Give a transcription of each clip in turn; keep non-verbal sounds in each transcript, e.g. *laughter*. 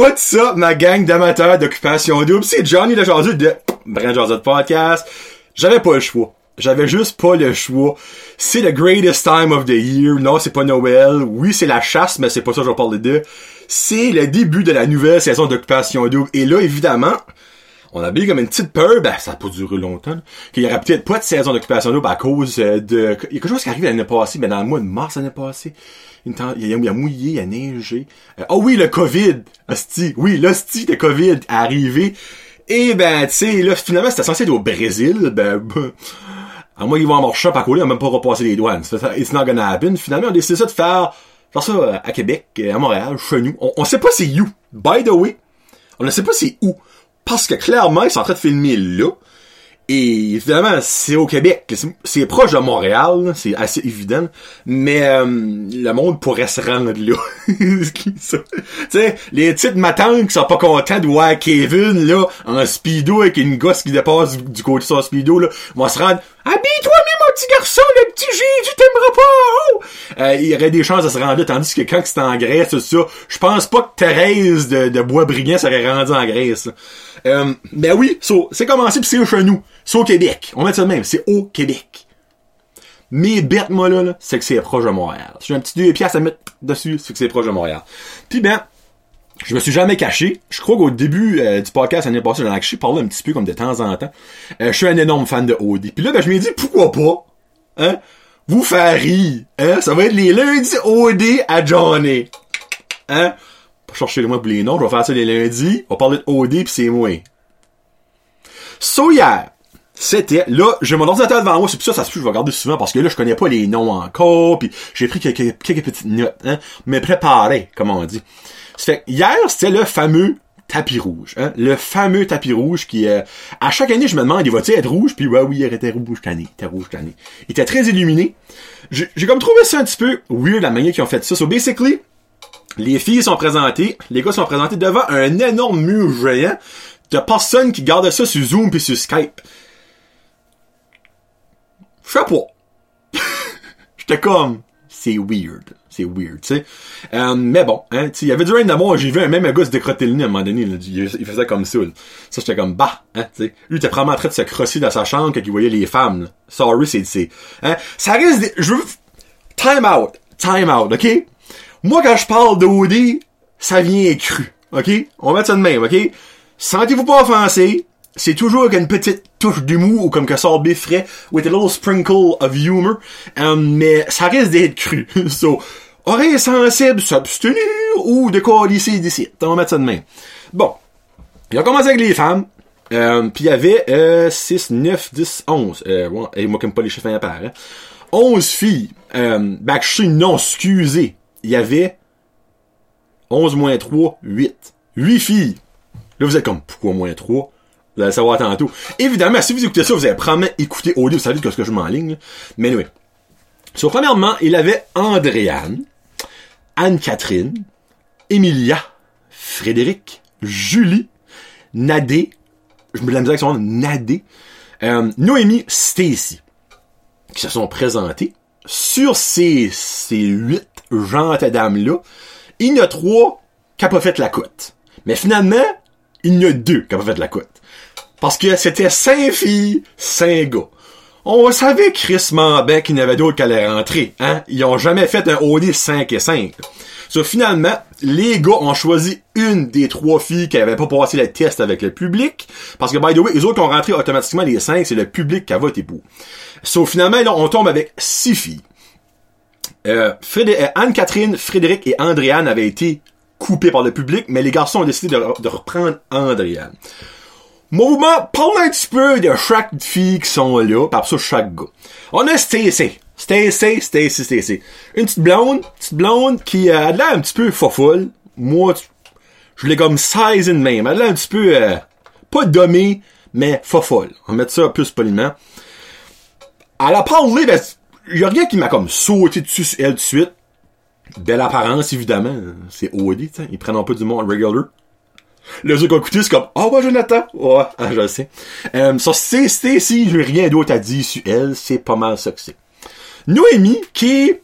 What's up, ma gang d'amateurs d'occupation double? C'est Johnny le jaseux de Brand Jaseux Podcast. J'avais pas le choix. J'avais juste pas le choix. C'est the greatest time of the year. Non, c'est pas Noël. Oui, c'est la chasse, mais c'est pas ça que je vais parler de. C'est le début de la nouvelle saison d'occupation double. Et là, évidemment, on a bien comme une petite peur, ben ça a pas duré longtemps, qu'il y aurait peut-être pas de saison d'occupation double à cause euh, de... Il y a quelque chose qui arrive l'année passée, mais dans le mois de mars l'année passée. Il y a, mouillé, il y a neigé. Euh, oh oui, le COVID! Hostie, oui, l'hostie de COVID est arrivé. Et ben, tu sais, là, finalement, c'était censé être au Brésil, ben... ben *laughs* à moins qu'ils vont avoir shop à coller, on même pas repasser les douanes. It's not gonna happen. Finalement, on a décidé ça de faire, faire ça euh, à Québec, à Montréal, chez nous. On, on sait pas c'est où. By the way, on ne sait pas c'est où. Parce que clairement, ils sont en train de filmer là. Et évidemment, c'est au Québec. C'est proche de Montréal, c'est assez évident. Mais euh, le monde pourrait se rendre là. *laughs* tu sais, les petites matantes qui sont pas contents de voir Kevin là en speedo avec une gosse qui dépasse du côté de son speedo là, vont se rendre. Habille-toi, petit garçon, le petit Jésus t'aimera pas. Oh! Euh, il y aurait des chances de se rendre là, tandis que quand c'est en Grèce, tout ça, je pense pas que Thérèse de, de serait rendue en Grèce. Euh, ben oui, c'est commencé pis c'est chez nous. C'est au Québec. On met ça de même. C'est au Québec. Mais bête moi là, là c'est que c'est proche de Montréal. Si j'ai un petit deux pièces à mettre dessus, c'est que c'est proche de Montréal. Puis ben, je me suis jamais caché. Je crois qu'au début euh, du podcast l'année passée, j'en ai parler un petit peu comme de temps en temps. Je suis un énorme fan de OD. Puis là, ben, je me dit pourquoi pas, hein, vous faire hein, ça va être les lundis OD à Johnny. Hein, pas chercher le moi pour les noms, je vais faire ça les lundis, on va parler de OD puis c'est moi. So hier, c'était, là, j'ai mon ordinateur devant moi, c'est pour ça, ça se peut, je vais regarder souvent, parce que là, je connais pas les noms encore, puis j'ai pris quelques, petites notes, hein, mais préparé, comme on dit. fait hier, c'était le fameux tapis rouge, hein, le fameux tapis rouge qui, euh, à chaque année, je me demande, il va-t-il être rouge, puis ouais, oui, il était rouge cette année, il était rouge cette. Il était très illuminé. J'ai comme trouvé ça un petit peu weird, la manière qu'ils ont fait ça. So, basically, les filles sont présentées, les gars sont présentés devant un énorme mur géant de personnes qui gardent ça sur Zoom puis sur Skype. Je sais pas. *laughs* J'étais comme, c'est weird. C'est weird, tu sais. Euh, mais bon, hein, il y avait du rain d'amour. J'ai vu un même gars se décrotter le nez à un moment donné. Là, il, faisait comme ça. Là. Ça, j'étais comme, bah, hein, tu sais. Lui, était probablement en train de se crosser dans sa chambre quand il voyait les femmes. Là. Sorry, c'est, c'est, hein. Ça risque de, je veux, time out. Time out, ok? Moi, quand je parle d'OD, ça vient cru. OK? On va mettre ça de même, OK? Sentez-vous pas offensé c'est toujours avec une petite touche d'humour ou comme que ça frais with a little sprinkle of humor um, mais ça risque d'être cru *laughs* so oreille sensible s'abstenir ou quoi d'ici. On va mettre ça de main bon. Il a commencé avec les femmes um, puis il y avait euh, 6, 9, 10, 11 euh, bon, et moi comme pas les chiffres à part hein. 11 filles. Um, ben je suis non excusez il y avait 11 moins 3 8 8 filles. Là vous êtes comme pourquoi moins 3 vous allez savoir tantôt. Évidemment, si vous écoutez ça, vous allez probablement écouter audio, vous savez ce que je m'enligne. Mais oui. So, premièrement, il avait Andréane, Anne-Catherine, Emilia, Frédéric, Julie, Nadé, je me avec son nom, Nadé, euh, Noémie, Stacy, qui se sont présentés. Sur ces, ces huit gentes dames-là, il y en a trois qui n'ont pas fait la cote. Mais finalement, il y en a deux qui n'ont pas fait la cote. Parce que c'était cinq filles, cinq gars. On savait Chris bien qu'il y en avait d'autres qui allaient rentrer, hein? Ils ont jamais fait un OD 5 et 5. So, finalement, les gars ont choisi une des trois filles qui avait pas passé le test avec le public. Parce que, by the way, les autres ont rentré automatiquement les cinq, c'est le public qui a voté pour. So, finalement, là, on tombe avec six filles. Euh, euh, Anne-Catherine, Frédéric et Andréane avaient été coupés par le public, mais les garçons ont décidé de, de reprendre Andréane. Mouvement, parle un petit peu de chaque fille qui sont là, par ça chaque gars. On a Stacy. Stacy, Stacy, Stacy. Une petite blonde, petite blonde qui euh, a l'air un petit peu fofolle. Moi, je l'ai comme size in même. Elle a l'air un petit peu, euh, pas dommée, mais fofolle. On va mettre ça plus poliment. Elle a parlé, ben, y a rien qui m'a comme sauté dessus elle de suite. Belle apparence, évidemment. C'est OD, Ils prennent un peu du monde regular. Le jeu qu'on c'est comme, oh, bah, Jonathan! Ouais, ah, je le sais. Euh, ça, c'est, si j'ai rien d'autre à dire sur elle, c'est pas mal ça que c'est. Noémie, qui est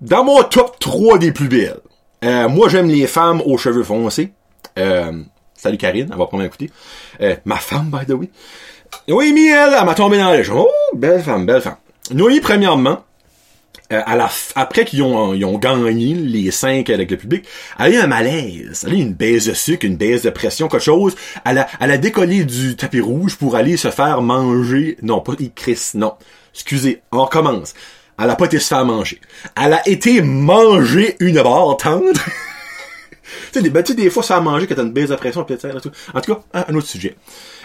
dans mon top 3 des plus belles. Euh, moi, j'aime les femmes aux cheveux foncés. Euh, salut Karine, elle va probablement écouter. Euh, ma femme, by the way. Noémie, elle, elle m'a tombé dans les jambes. Oh, belle femme, belle femme. Noémie, premièrement, euh, après qu'ils ont, ils ont gagné les cinq avec le public, elle a eu un malaise. Elle a eu une baisse de sucre, une baisse de pression, quelque chose. Elle a, elle a décollé du tapis rouge pour aller se faire manger. Non, pas Chris, non. Excusez, on recommence. Elle a pas été se faire manger. Elle a été manger une barre tendre. *laughs* tu sais, des, ben, des fois, ça a manger quand t'as une baisse de pression, peut-être. En tout cas, un, autre sujet.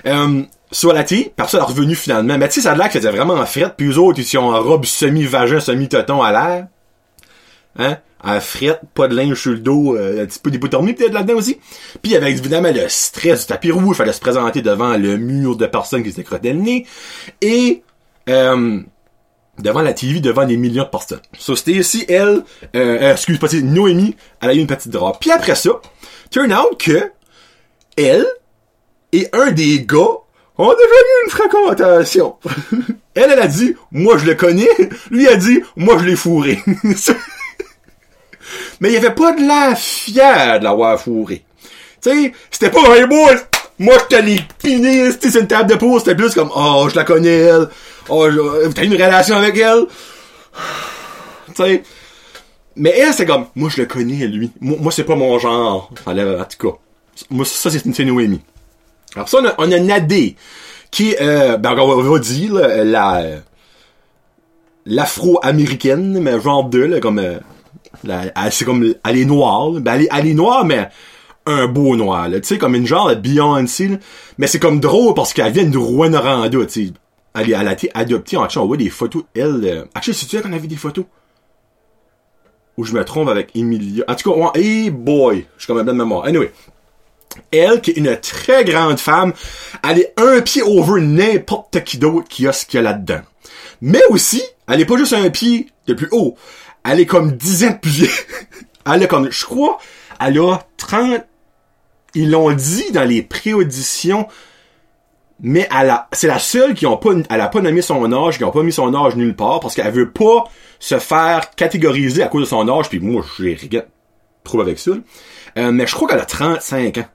Euh, sur la tille, par ça, elle est revenue finalement. Mais tu sais, ça a l'air que c'était vraiment en frette, puis eux autres, ils sont en robe semi-vagin, semi-toton à l'air. Hein? À frette, pas de linge sur le dos, euh, un petit peu des bouts peut-être là-dedans aussi. Puis il y avait évidemment le stress du tapis rouge, il fallait se présenter devant le mur de personnes qui se crottaient le nez. Et euh, devant la TV, devant des millions de personnes. So, c'était ici, elle, euh, euh, excuse pas, c'est Noémie, elle a eu une petite drap. Puis après ça, turn out que elle et un des gars ont déjà eu une fréquentation. *laughs* elle, elle a dit, moi je le connais. Lui a dit, moi je l'ai fourré. *laughs* Mais il avait pas de l'air fier de l'avoir fourré. Tu sais, c'était pas, hey boy, moi je te l'ai piné, c'était une table de pause, c'était plus comme, oh, je la connais, elle. Oh, je- t'as une relation avec elle? *sighs* Tu sais? Mais elle, c'est comme, moi je le connais, lui. Moi, c'est pas mon genre. En tout cas. Moi, ça, c'est une Noémie. Alors ça, on a, on a Nadé, qui euh, ben, on va, dire, là, la, euh, l'afro-américaine, mais genre de, là, comme, euh, c'est comme, elle est noire, ben, elle est, elle est noire, mais un beau noir, là, tu sais, comme une genre de Beyoncé, là. mais c'est comme drôle parce qu'elle vient de Rwanda, tu sais. Elle, est- elle a été adoptée, en on voit des photos, elle, euh, actually, c'est-tu qu'on a vu des photos? Ou je me trompe avec Emilia? En tout cas, ouais, hey boy, je suis comme un blanc de mémoire. Anyway. Elle, qui est une très grande femme, elle est un pied over n'importe qui d'autre qui a ce qu'il y a là-dedans. Mais aussi, elle est pas juste un pied de plus haut. Elle est comme 10 ans de vieux. *laughs* Elle a comme, je crois, elle a 30, ils l'ont dit dans les pré-auditions, mais c'est la seule qui ont pas, pas nommé son âge, qui ont pas mis son âge nulle part, parce qu'elle veut pas se faire catégoriser à cause de son âge, puis moi, j'ai rien trop avec ça. Euh, mais je crois qu'elle a 35 ans.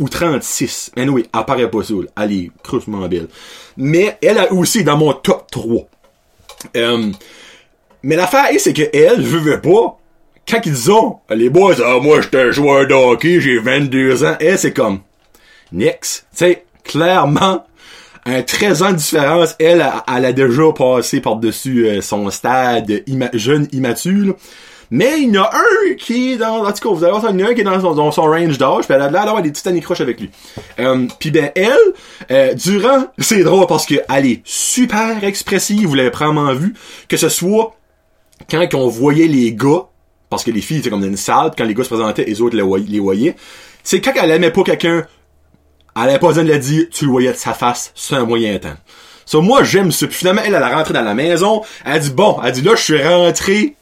Ou 36. Mais oui, elle paraît pas là. Elle est crusement belle. Mais elle a aussi dans mon top 3. Euh, mais l'affaire, est, c'est que elle, je pas, quand ils ont, les boys, ah, moi, j'étais un joueur de hockey, j'ai 22 ans, elle, c'est comme, Nix. Tu clairement, un 13 ans de différence, elle, elle, a déjà passé par-dessus euh, son stade jeune immature. Mais il y en a un qui est dans, en tout cas, vous allez voir il y en a un qui est dans son, range d'âge, puis elle a l'air d'avoir des petites anicroches avec lui. Euh, puis ben, elle, euh, durant, *laughs* c'est drôle parce que elle est super expressive, vous l'avez probablement vu, que ce soit quand on voyait les gars, parce que les filles étaient comme dans une salle, quand les gars se présentaient, les autres les voyaient, c'est quand elle aimait pas quelqu'un, elle avait pas besoin de le dire, tu le voyais de sa face, c'est un moyen temps. So, moi, j'aime ça. Puis finalement, elle, elle a rentré dans la maison, elle a dit, bon, elle a dit, là, je suis rentré,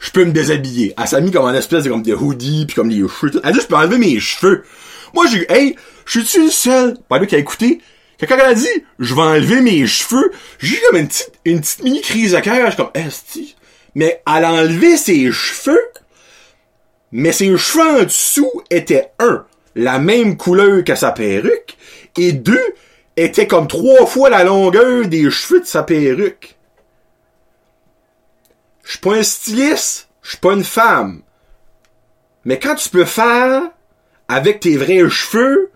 je peux me déshabiller. Elle s'est mis comme en espèce de, comme des hoodies, puis comme des cheveux. Elle a dit, je peux enlever mes cheveux. Moi, j'ai dit, hey, je suis-tu le seul? Lui qui a écouté. Que quand elle a dit, je vais enlever mes cheveux, j'ai eu comme une petite, une petite mini crise de cœur. Je suis comme, esti. Mais elle a enlevé ses cheveux, mais ses cheveux en dessous étaient, un, la même couleur que sa perruque, et deux, étaient comme trois fois la longueur des cheveux de sa perruque. Je suis pas un styliste, je suis pas une femme. Mais quand tu peux faire avec tes vrais cheveux,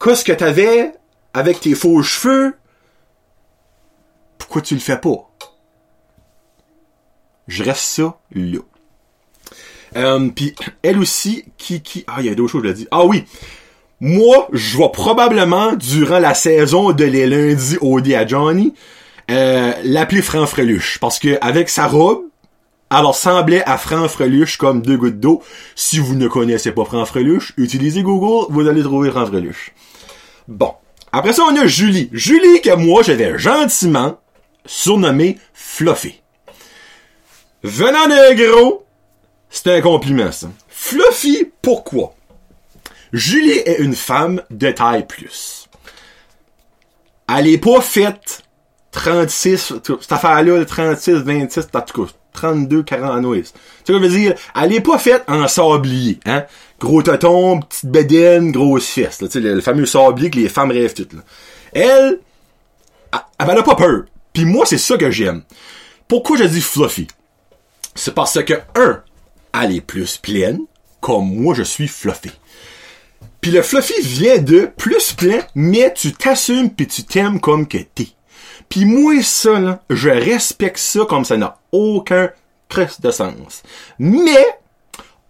qu'est-ce que t'avais avec tes faux cheveux, pourquoi tu le fais pas? Je reste ça là. Euh, puis elle aussi, qui, qui, ah, il y a d'autres choses, je l'ai dit. Ah oui, moi, je vais probablement, durant la saison de les lundis au dé à Johnny, euh, l'appeler Franfreluche. Parce que avec sa robe, elle ressemblait à Franfreluche comme deux gouttes d'eau. Si vous ne connaissez pas Franfreluche, utilisez Google, vous allez trouver Franfreluche. Bon. Après ça, on a Julie. Julie que moi, j'avais gentiment surnommé Fluffy. Venant d'un gros, c'est un compliment, ça. Fluffy, pourquoi? Julie est une femme de taille plus. Elle est pas faite 36, cette affaire-là, 36, 26, en tout cas, 32 40 Tu sais je veux dire? Elle est pas faite en sablier, hein? Gros toton, petite bedaine, grosse fesse, Tu sais, le, fameux sablier que les femmes rêvent toutes, là. Elle, elle, elle a pas peur. Puis moi, c'est ça que j'aime. Pourquoi je dis fluffy? C'est parce que, un, elle est plus pleine, comme moi je suis fluffy. Puis le fluffy vient de plus plein, mais tu t'assumes puis tu t'aimes comme que t'es. Puis moi, ça, là, je respecte ça comme ça n'a aucun de sens. Mais,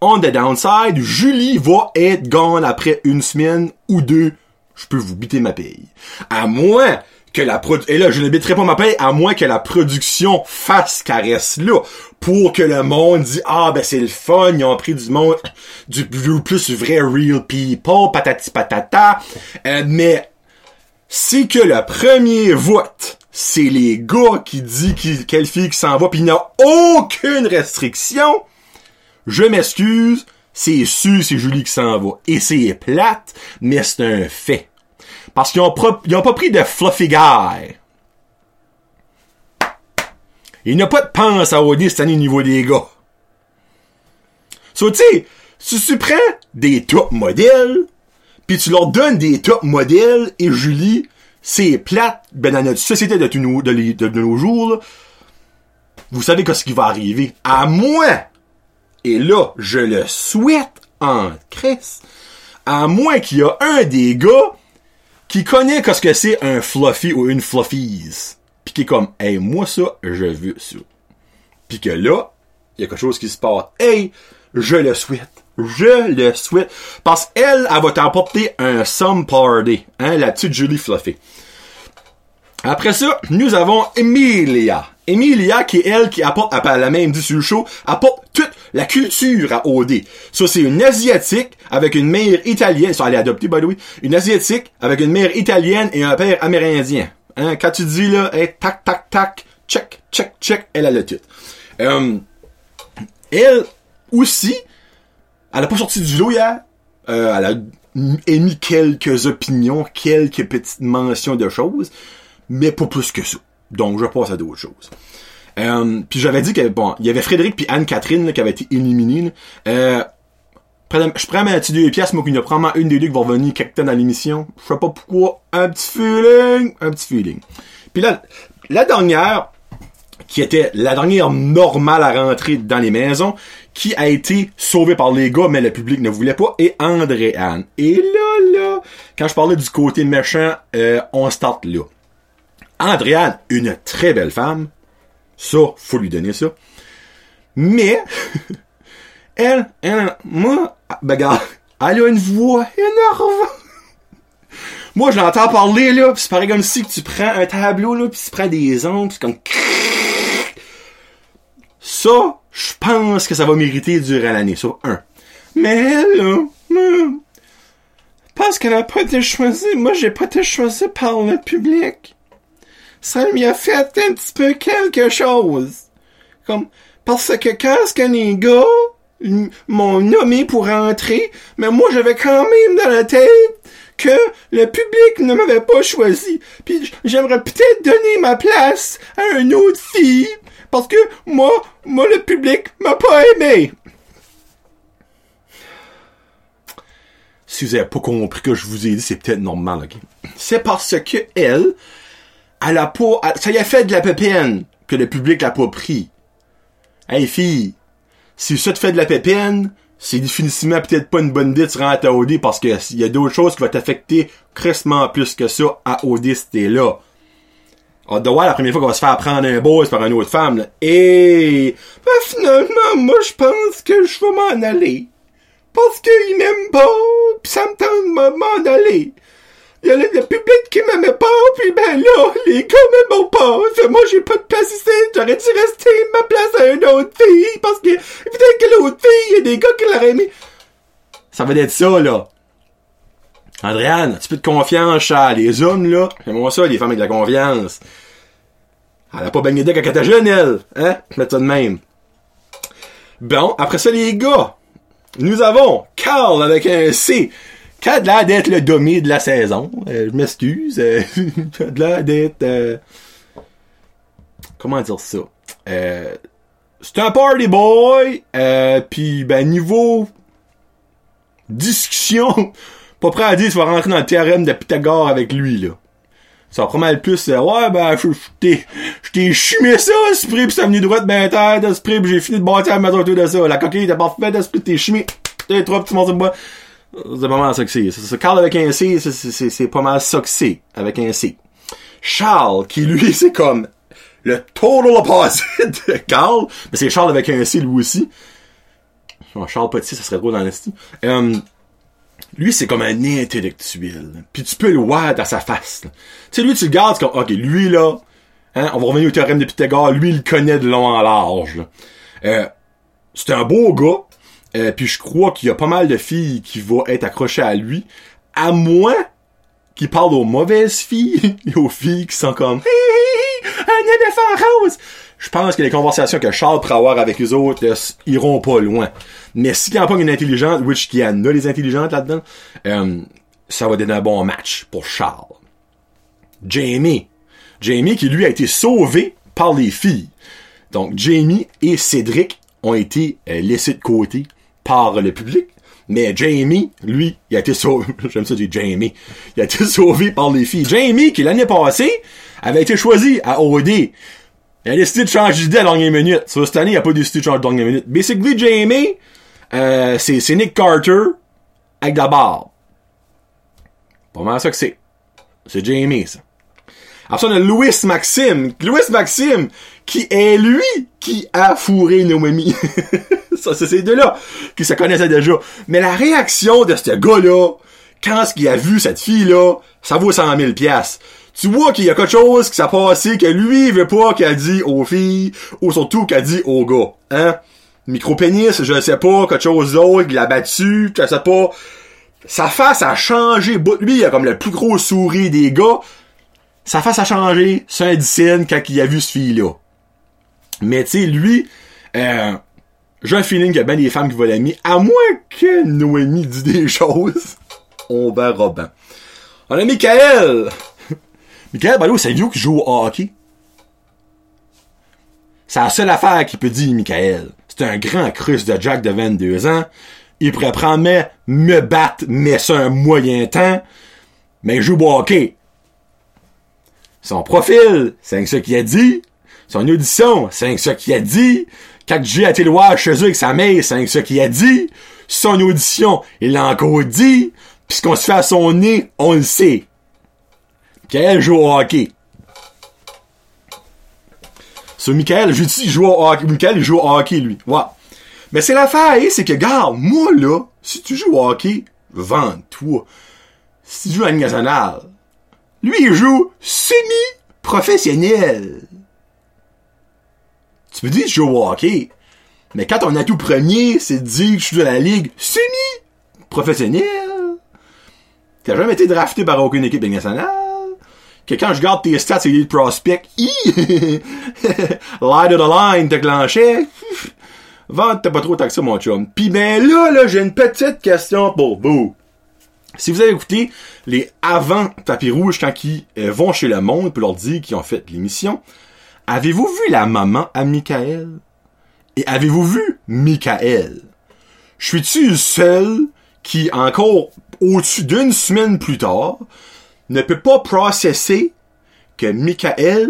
on the downside, Julie va être gone après une semaine ou deux. Je peux vous biter ma paye. À moins que la produ et là je ne biterai pas ma paye à moins que la production fasse caresse là pour que le monde dit ah ben c'est le fun ils ont pris du monde du plus vrai real people patati patata. Euh, mais si que le premier vote c'est les gars qui dit quelle fille qui s'en va puis il n'y a aucune restriction je m'excuse c'est sûr c'est Julie qui s'en va. Et c'est plate mais c'est un fait parce qu'ils ont, pas pris de fluffy guy. Il n'y a pas de pense à OD cette année au niveau des gars. So, tu sais, si tu prends des top modèles, puis tu leur donnes des top modèles, et Julie, c'est plate, ben dans notre société de, nos, de, nos jours, vous savez ce qui va arriver. À moins, et là, je le souhaite en crisse, à moins qu'il y a un des gars qui connaît qu'est-ce que c'est un fluffy ou une fluffies. Puis qui est comme, hey, moi ça, je veux ça. Puis que là, il y a quelque chose qui se passe. Hey, je le souhaite. Je le souhaite. Parce qu'elle, elle va t'apporter un some party. Hein, la petite Julie Fluffy. Après ça, nous avons Emilia. Emilia, qui est elle qui apporte, elle la même dit sur le show, apporte toute la culture à OD. Ça, c'est une Asiatique avec une mère italienne. Ça, elle est adoptée, by the way. Une Asiatique avec une mère italienne et un père amérindien. Hein, quand tu dis là, hey, tac, tac, tac, check, check, check, elle a le tout. Euh, elle aussi, elle a pas sorti du lot hier. Euh, elle a émis quelques opinions, quelques petites mentions de choses, mais pas plus que ça. Donc, je passe à d'autres choses. Euh, puis j'avais dit que bon, il y avait Frédéric puis Anne-Catherine qui avaient été éliminées. Euh, je prends ma petite deux pièces, moi qu'il y a probablement une des deux qui va revenir quelque temps dans l'émission. Je sais pas pourquoi. Un petit feeling. Un petit feeling. Puis là, la dernière, qui était la dernière normale à rentrer dans les maisons, qui a été sauvée par les gars, mais le public ne voulait pas, et André-Anne. Et là, là, quand je parlais du côté méchant, euh, on start là. Andréane, une très belle femme. Ça, faut lui donner ça. Mais, *laughs* elle, elle, moi, ben, elle a une voix énorme. moi, je l'entends parler, là, pis c'est pareil comme si tu prends un tableau, là, pis tu prends des ondes, pis comme... Ça, je pense que ça va mériter durant l'année, ça, un. Mais elle, là, parce qu'elle a pas été choisie, moi, j'ai pas été choisie par le public ça lui a fait un petit peu quelque chose. Comme, parce que quand ce que les gars m'ont nommé pour entrer, mais moi j'avais quand même dans la tête que le public ne m'avait pas choisi. Puis j'aimerais peut-être donner ma place à une autre fille, parce que moi, moi le public m'a pas aimé. Si vous avez pas compris que je vous ai dit, c'est peut-être normal, ok? C'est parce que elle, elle a pas, ça y a fait de la pépine que le public l'a pas pris. Hey fille, si ça te fait de la pépine, c'est définitivement peut-être pas une bonne idée de se rendre à OD parce que il y a d'autres choses qui vont t'affecter crissement plus que ça à OD si t'es là. On doit voir la première fois qu'on va se faire prendre un boss par une autre femme, là. Et, ben finalement, moi je pense que je vais m'en aller. Parce qu'il m'aime pas, pis ça me tente de m'en aller. Il y a le, public qui m'aimait pas, puis ben là, les gars m'aiment pas. moi, j'ai pas de place ici. J'aurais dû rester ma place à une autre fille, parce que peut-être que l'autre fille, il y a des gars qui l'auraient aimé. Ça va être ça, là. Andréane, un petit peu de confiance, chat. Les hommes, là, moi ça, les femmes avec de la confiance. Elle a pas baigné d'eux quand elle jeune, elle. Hein? Mets ça de même. Bon, après ça, les gars. Nous avons Carl avec un C qui a l'air d'être le domi de la saison. Euh, je m'excuse. Euh, *laughs* a l'air d'être... Euh, comment dire ça? Euh, c'est un party boy, euh, puis ben niveau discussion, *laughs* pas prêt à dire tu vas rentrer dans le théorème de Pythagore avec lui là. Ça va probablement être plus, euh, ouais, ben, je t'ai, je t'ai chumé ça, esprit, pis ça venu droit de ben terre, d'esprit, pis j'ai fini de bâtir la maison autour de ça. La coquille était parfaite, d'esprit, t'es chumé. T'es trois petits morceaux de bois. C'est pas mal ça que c'est. Carl avec un C, c'est pas mal ça avec un C. Charles, qui lui, *laughs* c'est comme le total opposite de Carl, mais c'est Charles avec un C lui aussi. Charles Petit, ça serait drôle dans l'esti. Euh, lui, c'est comme un intellectuel. Puis tu peux le voir dans sa face. Tu sais, lui, tu le gardes comme, ok, lui, là, hein, on va revenir au théorème de Pythagore, lui, il connaît de long en large. Euh, c'est un beau gars, euh, puis je crois qu'il y a pas mal de filles qui vont être accrochées à lui, à moins qu'il parle aux mauvaises filles, *laughs* et aux filles qui sont comme, un éléphant rose! Je pense que les conversations que Charles pourra avoir avec les autres euh, iront pas loin. Mais s'il y a pas une intelligente, which qu'il y en a des intelligentes là-dedans, euh, ça va donner un bon match pour Charles. Jamie. Jamie qui lui a été sauvé par les filles. Donc Jamie et Cédric ont été euh, laissés de côté par le public. Mais Jamie, lui, il a été sauvé. *laughs* J'aime ça dire Jamie. Il a été *laughs* sauvé par les filles. Jamie, qui l'année passée avait été choisi à OD. Il a décidé de changer d'idée à la dernière minute. So, cette année, il a pas décidé de changer de dernière minute. Basically, Jamie, euh, c'est Nick Carter avec de la barbe. Pas mal ça que c'est. C'est Jamie, ça. Après ça, on a Louis Maxime. Louis Maxime, qui est lui qui a fourré Noémie. *laughs* ça, c'est ces deux-là qui se connaissaient déjà. Mais la réaction de ce gars-là, quand ce qu'il a vu cette fille-là, ça vaut 100 000 piastres. Tu vois qu'il y a quelque chose qui s'est passé que lui il veut pas qu'il a dit aux filles, ou surtout qu'il a dit aux gars. Hein? Micro-pénis, je sais pas, quelque chose d'autre, il l'a battu, je sais pas. Sa face a changé. Lui, il a comme le plus gros sourire des gars. Sa face a changé, c'est un quand il a vu ce fille-là. Mais tu sais, lui, euh, j'ai un feeling qu'il y a bien des femmes qui vont l'aimer, à moins que Noémie dise des *laughs* choses. On verra bien. On a Michael! *laughs* Michael Ballot, c'est lui qui joue au hockey. C'est la seule affaire qu'il peut dire, Michael. C'est un grand crush de Jack de 22 ans. Il pourrait prendre, mais, me battre, mais c'est un moyen temps. Mais il joue au hockey. Son profil, c'est ce qu'il a dit. Son audition, c'est ce qu'il a dit. Quand j'ai été le voir chez eux avec sa mère, c'est ce qu'il a dit. Son audition, il l'a encore dit. Puis ce qu'on se fait à son nez, on le sait. Michael joue au hockey. Sur Michael, je dis, joue au hockey. Michael, il joue au hockey, lui. Ouais. Mais c'est l'affaire, hein, c'est que, garde, moi, là, si tu joues au hockey, vends-toi. Si tu joues à la nationale, lui, il joue semi-professionnel. Tu peux dire que je joue au hockey. Mais quand ton atout premier, c'est de dire que je suis de la ligue semi-professionnelle, t'as jamais été drafté par aucune équipe nationale, que quand je garde tes stats et les prospects, Light of the line déclenché, vente pas trop taxé mon chum. Pis ben là, là, j'ai une petite question pour vous. Si vous avez écouté les avant tapis rouges quand ils euh, vont chez le monde pour leur dire qu'ils ont fait l'émission, avez-vous vu la maman à Michael? Et avez-vous vu Michael? Je suis-tu le seul qui, encore au-dessus d'une semaine plus tard, ne peut pas processer que Michael,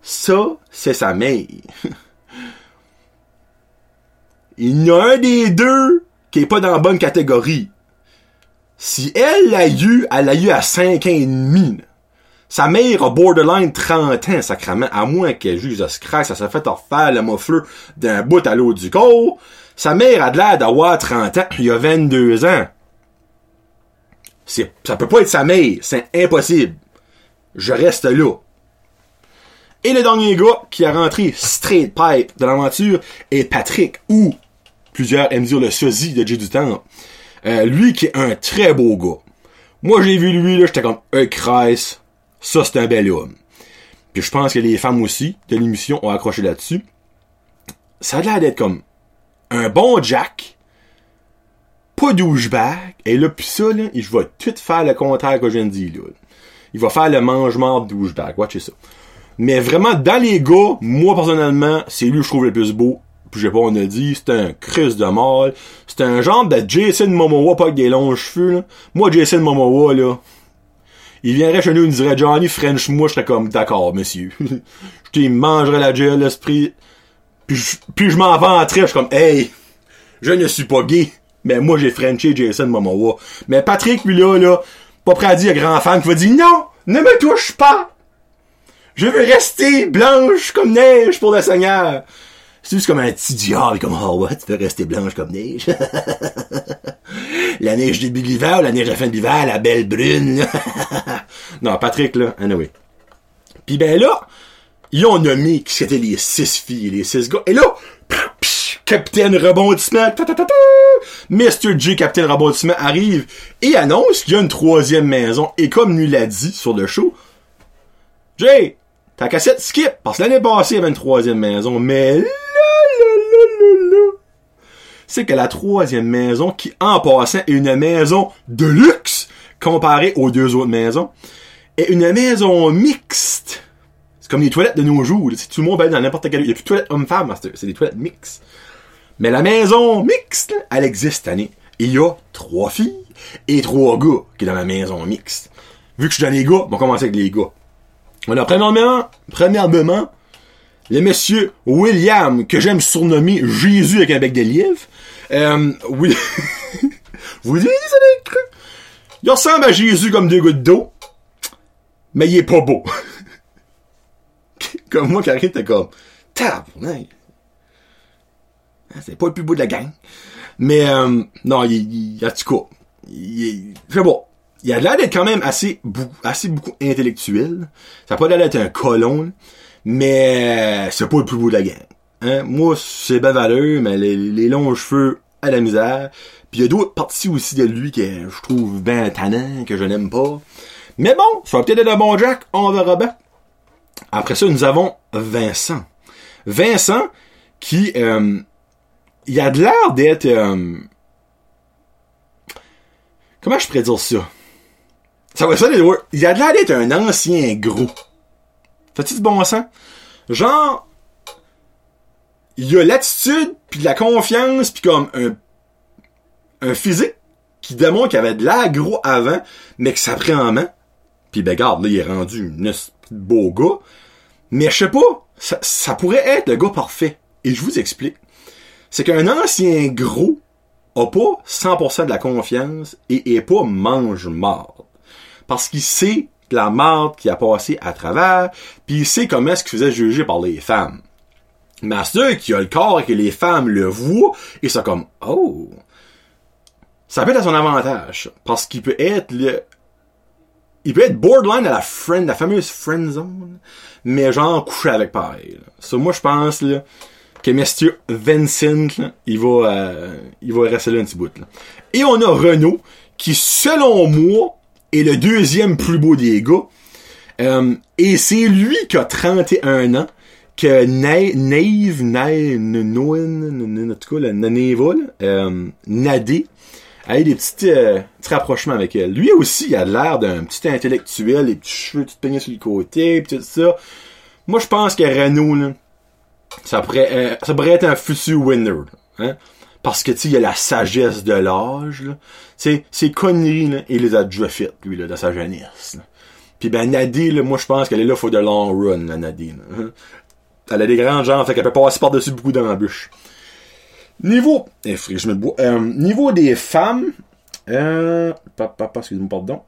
ça, c'est sa mère? *laughs* Il y a un des deux qui est pas dans la bonne catégorie. Si elle l'a eu, elle l'a eu à 5 ans et demi. Sa mère a borderline 30 ans, sacrament, à moins qu'elle juge ce crack, ça s'est fait refaire le muffler d'un bout à l'autre du corps. Sa mère a de l'air d'avoir 30 ans, il y a 22 ans. C'est, ça peut pas être sa mère, c'est impossible. Je reste là. Et le dernier gars qui a rentré straight pipe de l'aventure est Patrick, ou plusieurs aiment dire le sosie de J du Temps. Euh, lui qui est un très beau gars. Moi, j'ai vu lui, là, j'étais comme, un Christ, ça c'est un bel homme. Puis je pense que les femmes aussi de l'émission ont accroché là-dessus. Ça a l'air d'être comme un bon Jack, pas douchebag, et là, pis ça, là, je vais tout faire le contraire que je viens de dire, là. Il va faire le mangement de douchebag, watchez ça. Mais vraiment, dans les gars, moi, personnellement, c'est lui que je trouve le plus beau, puis j'ai pas on a dit, c'était un Chris de mâle. C'était un genre de Jason Momoa, pas avec des longs cheveux, là. Moi, Jason Momoa, là, il viendrait chez nous, il nous dirait Johnny French, moi, je serais comme, d'accord, monsieur. *laughs* je t'y mangerais la gel, l'esprit. Puis je, puis je m'en vanterais, je suis comme, hey, je ne suis pas gay. Mais moi, j'ai Frenché Jason Momoa. Mais Patrick, lui, là, là, pas prêt à dire grand fan qui va dire, non, ne me touche pas. Je veux rester blanche comme neige pour le Seigneur. C'est juste comme un petit diable, comme, oh, ouais, tu veux rester blanche comme neige. *laughs* la neige début de l'hiver ou la neige à la fin de l'hiver, la belle brune, *laughs* non, Patrick, là, anyway. Puis ben là, ils ont nommé qui c'était les six filles les six gars. Et là, Capitaine Rebondissement, Mr. J, Capitaine Rebondissement arrive et annonce qu'il y a une troisième maison. Et comme nous l'a dit sur le show, Jay, ta cassette skip, parce que l'année passée, il y avait une troisième maison, mais là, là, là, là, là, c'est que la troisième maison, qui en passant est une maison de luxe, comparée aux deux autres maisons, est une maison mixte. C'est comme les toilettes de nos jours. Si tout le monde va dans n'importe quel... Il n'y a plus de toilettes homme-femme, c'est des toilettes mixtes. Mais la maison mixte, elle existe cette année. Il y a trois filles et trois gars qui sont dans la maison mixte. Vu que je suis dans les gars, on va commencer avec les gars. On premièrement, premièrement, le monsieur William, que j'aime surnommer Jésus avec un bec de lièvre. Euh, oui. *laughs* Vous dites? Il ressemble à Jésus comme deux gouttes d'eau, mais il est pas beau. *laughs* comme moi, Karine, t'es comme, tabarnak. C'est pas le plus beau de la gang. Mais, euh, non, il, il, en tout cas, il, c'est bon. Il a l'air d'être quand même assez, assez beaucoup intellectuel. Ça a pas l'air d'être un colon, mais c'est pas le plus beau de la gang. Hein? Moi, c'est ben valeur, mais les, longs cheveux à la misère. Puis il y a d'autres parties aussi de lui que je trouve ben tannant, que je n'aime pas. Mais bon, ça va peut-être être un bon Jack, on verra bien. Après ça, nous avons Vincent. Vincent, qui, euh, il a de l'air d'être... Euh, comment je pourrais dire ça? Ça va ça, Il a de l'air d'être un ancien gros. Fais-tu du bon sens? Genre, il a l'attitude, puis la confiance, puis comme un, physique qui démontre qu'il avait de l'air gros avant, mais que ça prend en main. Puis ben garde, là, il est rendu un beau gars. Mais je sais pas, ça, pourrait être le gars parfait. Et je vous explique c'est qu'un ancien gros a pas 100% de la confiance et est pas mange-marde. Parce qu'il sait la marde qui a passé à travers, puis il sait comment est-ce qu'il faisait juger par les femmes. Mais ceux qui a le corps et que les femmes le voient, et ça comme, oh, ça peut être à son avantage. Parce qu'il peut être le, il peut être borderline à la friend, la fameuse friend zone, mais genre coucher avec pareil. Ça, moi, je pense, là, que Monsieur Vincent, il va, euh, il va rester là un petit bout. Là. Et on a Renault, qui, selon moi, est le deuxième plus beau des gars. Euh, et c'est lui qui a 31 ans, que Nave, Nave, Noin, en tout cas, euh, Nadé, a eu des petits, euh, petits rapprochements avec elle. Lui aussi, il a l'air d'un petit intellectuel, les petits cheveux tout peignés sur le côté, pis tout ça. Moi, je pense que Renault, ça pourrait, ça pourrait être un futur winner. Hein? Parce que, tu il y a la sagesse de l'âge, là. Tu ces conneries, là, il les a déjà faites, lui, là, de sa jeunesse. Puis ben, Nadie, là, moi, je pense qu'elle est là pour de long run, la Nadie, hein. Elle a des grands jambes, fait qu'elle peut passer par-dessus beaucoup d'embûches. Niveau, eh, je me bois, euh, niveau des femmes, euh, papa, excusez-moi, pardon.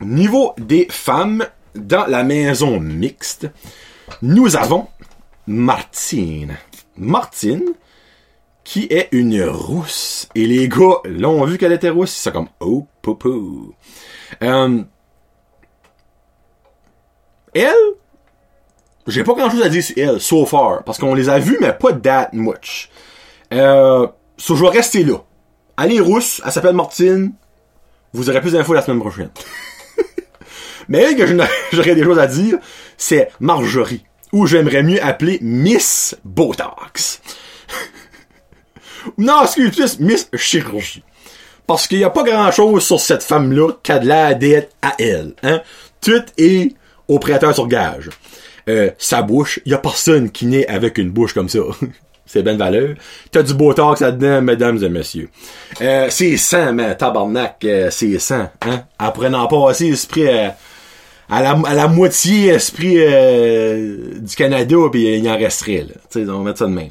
Niveau des femmes, dans la maison mixte, nous avons Martine. Martine, qui est une rousse. Et les gars l'ont vu qu'elle était rousse, c'est comme oh popo. Euh, elle, j'ai pas grand chose à dire sur elle, so far, parce qu'on les a vus, mais pas that much. Euh, so, je vais rester là. Elle est rousse, elle s'appelle Martine. Vous aurez plus d'infos la semaine prochaine. *laughs* mais elle que *laughs* j'aurais des choses à dire, c'est Marjorie ou j'aimerais mieux appeler Miss Botox. *laughs* non, excuse Miss Chirurgie. Parce qu'il n'y a pas grand chose sur cette femme-là qui a de l'air d'être à elle. Hein? Tout est au prêteur sur gage. euh, sa bouche. Y a personne qui naît avec une bouche comme ça. *laughs* c'est ben valeur. T'as du Botox là-dedans, mesdames et messieurs. Euh, c'est sang, mais tabarnak, euh, c'est sang, hein. Après n'en passer esprit euh, à, la, à la moitié esprit euh, du Canada, puis il en resterait, là. Tu sais, on va mettre ça de même.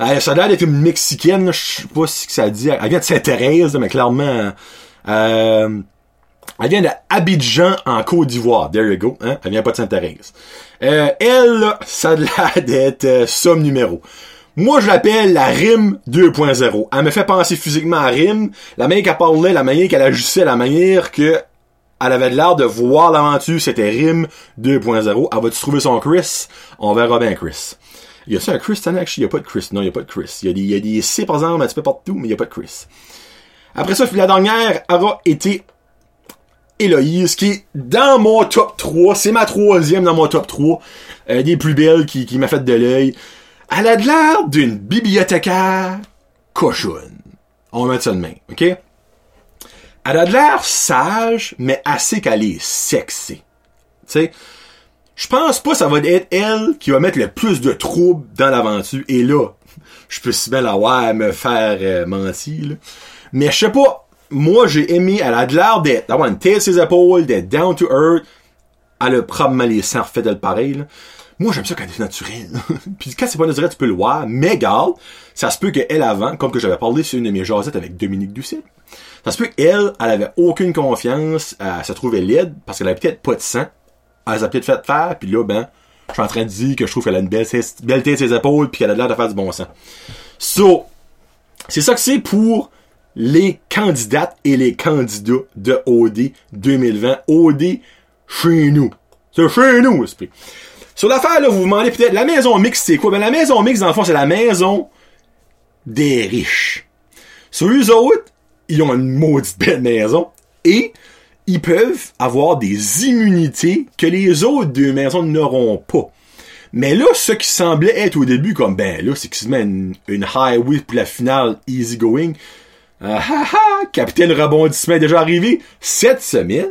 Euh, ça l'air d'être une Mexicaine, je sais pas ce que ça dit. Elle vient de Sainte-Thérèse, mais clairement... Euh, elle vient d'Abidjan en Côte d'Ivoire. There you go. Hein? Elle vient pas de Sainte-Thérèse. Euh, elle, ça a l'air d'être euh, somme numéro. Moi, je l'appelle la rime 2.0. Elle me fait penser physiquement à rime. La manière qu'elle parlait, la manière qu'elle agissait, la manière que elle avait l'air de voir l'aventure, c'était rime 2.0. Elle va-tu trouver son Chris? On verra bien Chris. Il y a ça un Chris, Tanak? Il y a pas de Chris. Non, il y a pas de Chris. Il y a des, il y a des C, par exemple, un petit peu partout, mais il y a pas de Chris. Après ça, la dernière aura été Héloïse, qui est dans mon top 3. C'est ma troisième dans mon top 3. Euh, des plus belles qui, qui m'a fait de l'œil. Elle a de l'air d'une bibliothécaire cochonne. On va mettre ça de main, OK? Elle a de l'air sage, mais assez qu'elle est sexy. Tu sais, je pense pas que ça va être elle qui va mettre le plus de troubles dans l'aventure. Et là, *laughs* je peux si bien la voir me faire euh, mentir. Mais je sais pas, moi j'ai aimé, elle a de l'air d'avoir une tête ses épaules, d'être down to earth. Elle a probablement les seins refaits de le pareil. Moi, j'aime ça quand c'est naturel. *laughs* Puis quand c'est pas naturel, tu peux le voir. Mais garde, ça se peut qu'elle avant, comme que j'avais parlé sur une de mes jasettes avec Dominique Ducet, ça se peut qu'elle, elle avait aucune confiance, elle se trouvait laide, parce qu'elle avait peut-être pas de sang. Elle s'est peut-être fait faire, puis là, ben, je suis en train de dire que je trouve qu'elle a une belle, belle tête ses épaules, puis qu'elle a l'air de faire du bon sang. So, c'est ça que c'est pour les candidates et les candidats de OD 2020. OD chez nous. C'est chez nous, esprit. Sur l'affaire, là, vous vous demandez peut-être, la maison mixte, c'est quoi? Ben, la maison mixte, dans le fond, c'est la maison des riches. Sur eux autres, ils ont une maudite belle maison et ils peuvent avoir des immunités que les autres deux maisons n'auront pas. Mais là, ce qui semblait être au début comme, ben là, c'est met une, une highway pour la finale easy going. Ah ah ah! Capitaine Rebondissement est déjà arrivé cette semaine.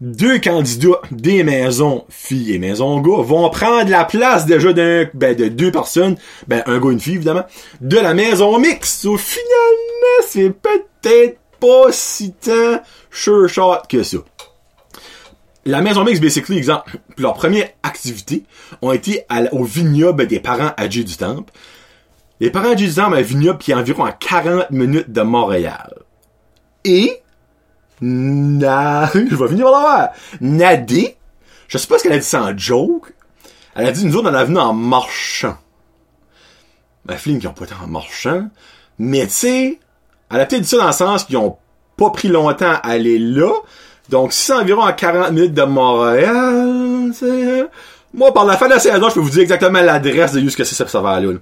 Deux candidats des maisons filles et maisons gars vont prendre la place déjà d'un, ben, de deux personnes, ben, un gars et une fille, évidemment, de la maison mixte. So, finalement, c'est peut-être pas si tant sure shot que ça. La maison mixte, basically, exemple, leur première activité ont été au vignoble des parents J du Temple. Les parents J du Temple, un vignoble qui est environ à 40 minutes de Montréal. Et, na, je vais finir l'avoir. Nadé, je sais pas ce qu'elle a dit en joke. Elle a dit, nous autres, on a venu en marchant. Ma fille, qui ont pas été en marchant. Mais tu sais, elle a peut-être dit ça dans le sens qu'ils ont pas pris longtemps à aller là. Donc, si c'est environ à 40 minutes de Montréal, c'est... Moi, par la fin de la saison, je peux vous dire exactement l'adresse de où ce que c'est cette affaire-là. là.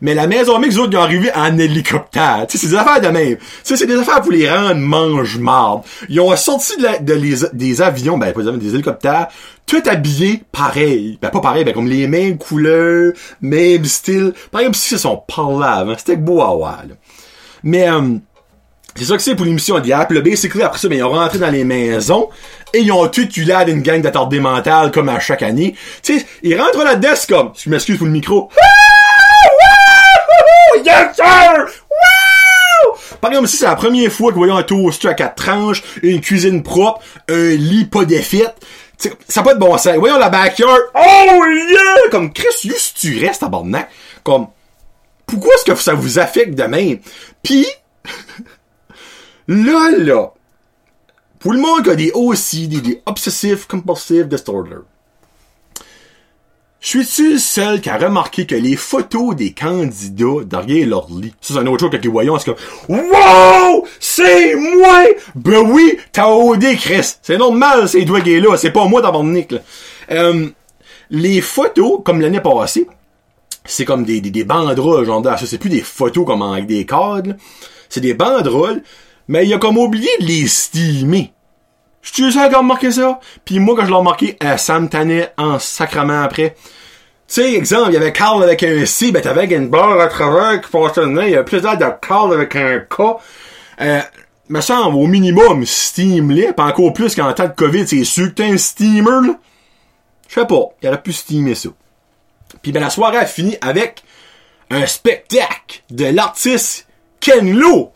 Mais la maison mix, autres, ils ont arrivé en hélicoptère. Tu sais, c'est des affaires de même. Tu sais, c'est des affaires pour les rendre mange-marde. Ils ont sorti de la- de les, des avions, ben, pas des avions, des hélicoptères, tout habillés pareil. Ben, pas pareil, ben, comme les mêmes couleurs, même style. Par exemple, si ils sont par avant. C'était beau à voir, là. Mais, euh, c'est ça que c'est pour l'émission Diable. Le basically, après ça, ben, ils ont rentré dans les maisons et ils ont tout eu l'air d'une gang d'attardés mentales comme à chaque année. Tu sais, ils rentrent là-dedans, c'est comme, je m'excuse pour le micro. Yes, sir! Par exemple, si c'est la première fois que voyez un toaster à quatre tranches, une cuisine propre, un lit pas défaite, ça pas de bon sens. Voyons la backyard. Oh yeah! Comme Chris, juste tu restes à tabarnak. Comme, pourquoi est-ce que ça vous affecte de même? Puis, *laughs* Là, pour le monde qui a des OCD, des Obsessive Compulsive Disorder, suis-tu le seul qui a remarqué que les photos des candidats derrière leur lit, ça c'est un autre chose que les voyons, c'est comme Wow! C'est moi! Ben oui, t'as OD, Chris! C'est normal, ces doigts là, c'est pas moi dans là. Euh, les photos, comme l'année passée, c'est comme des, des, des banderoles, genre, ça c'est plus des photos comme avec des cadres, c'est des banderoles, mais il a comme oublié de les stimer. Je suis seul a remarqué ça. Puis moi, quand je l'ai remarqué, euh, ça me en sacrement après. Tu sais, exemple, il y avait Carl avec un C, ben t'avais une barre à travers qui dedans. Il y avait plus d'air de Carl avec un K. Euh, me semble, au minimum, Steam-les, encore plus qu'en temps de COVID, c'est sûr que t'as un steamer, là. Je sais pas, il aurait pu steamer ça. Puis ben la soirée a fini avec un spectacle de l'artiste Ken Lo.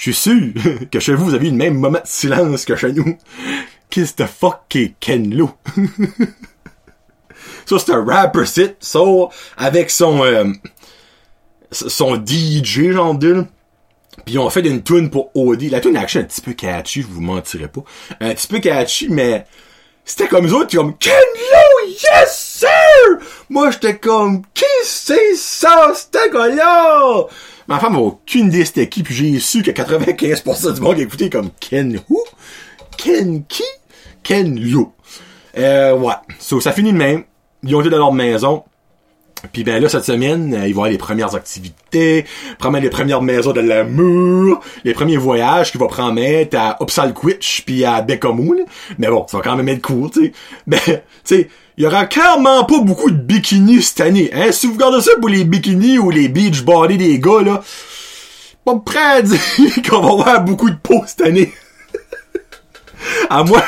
Je suis sûr *laughs* que chez vous, vous avez eu le même moment de silence que chez nous. Qu'est-ce que fuck est Ken Lo? *laughs* ça, c'est un rapper sit, ça, avec son, euh, son DJ, genre d'eux. Puis ils ont fait une tune pour OD. La tune action un petit peu catchy, je vous mentirai pas. Un petit peu catchy, mais c'était comme eux autres, comme Ken Lo, yes sir! Moi j'étais comme qui c'est ça, ce gars-là? Ma femme a aucune idée c'était qui, puis j'ai su que 95% du monde qui écoutait comme Ken who? Ken qui? Ken Lo. Euh, ouais. So, ça finit de même. Ils ont été dans leur maison. Puis ben là, cette semaine, euh, ils vont avoir les premières activités, prendre les premières maisons de l'amour, les premiers voyages qu'ils vont prendre à Upsalquitch puis à Beckamoon. Mais bon, ça va quand même être cool, tu sais. Ben, tu sais, il y aura clairement pas beaucoup de bikinis cette année. Hein? Si vous regardez ça pour les bikinis ou les beach body des gars, là, pas prêt à dire *laughs* qu'on va avoir beaucoup de peau cette année. *laughs* à moi...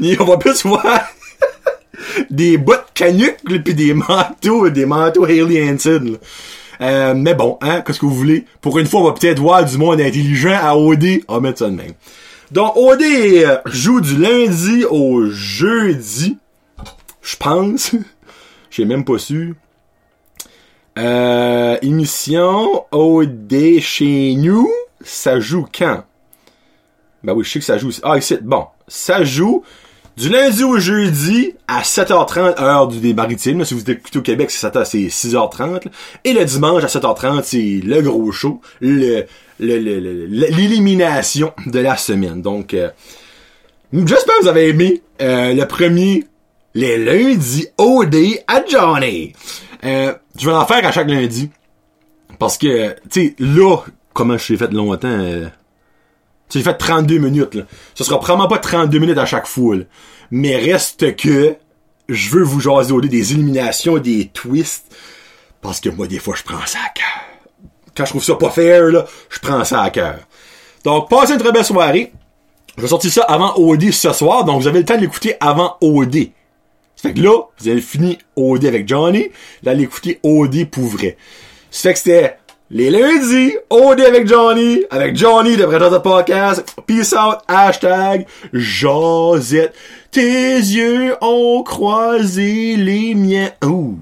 *laughs* on va plus voir des bottes canucles puis des manteaux, des manteaux Haley Hansen. Euh, mais bon, hein, qu'est-ce que vous voulez? Pour une fois, on va peut-être voir du monde intelligent à OD. On va mettre ça de même. Donc, OD joue du lundi au jeudi. Je pense. *laughs* J'ai même pas su. Euh, émission OD chez nous. Ça joue quand? Ben oui, je sais que ça joue. Ah, ici, bon. Ça joue du lundi au jeudi à 7h30 heure du maritime. Si vous êtes au Québec, c'est 6h30. Et le dimanche à 7h30, c'est le gros show. Le, l'élimination de la semaine. Donc, euh, j'espère que vous avez aimé euh, le premier, les lundis OD à Johnny. Euh, je vais en faire à chaque lundi. Parce que, tu sais, là, comment je l'ai fait longtemps... J'ai fait 32 minutes, là. Ce sera probablement pas 32 minutes à chaque fois, Mais reste que je veux vous jaser au des éliminations, des twists. Parce que moi, des fois, je prends ça à cœur. Quand je trouve ça pas fair, là, je prends ça à cœur. Donc, passez une très belle soirée. Je vais sortir ça avant OD ce soir, donc vous avez le temps de l'écouter avant OD. Ça fait que là, vous avez fini OD avec Johnny, là, l'écouter OD pour vrai. Ça fait que c'était les lundis, OD avec Johnny, avec Johnny de Prédator Podcast. Peace out, hashtag Josette. Tes yeux ont croisé les miens. Ouh.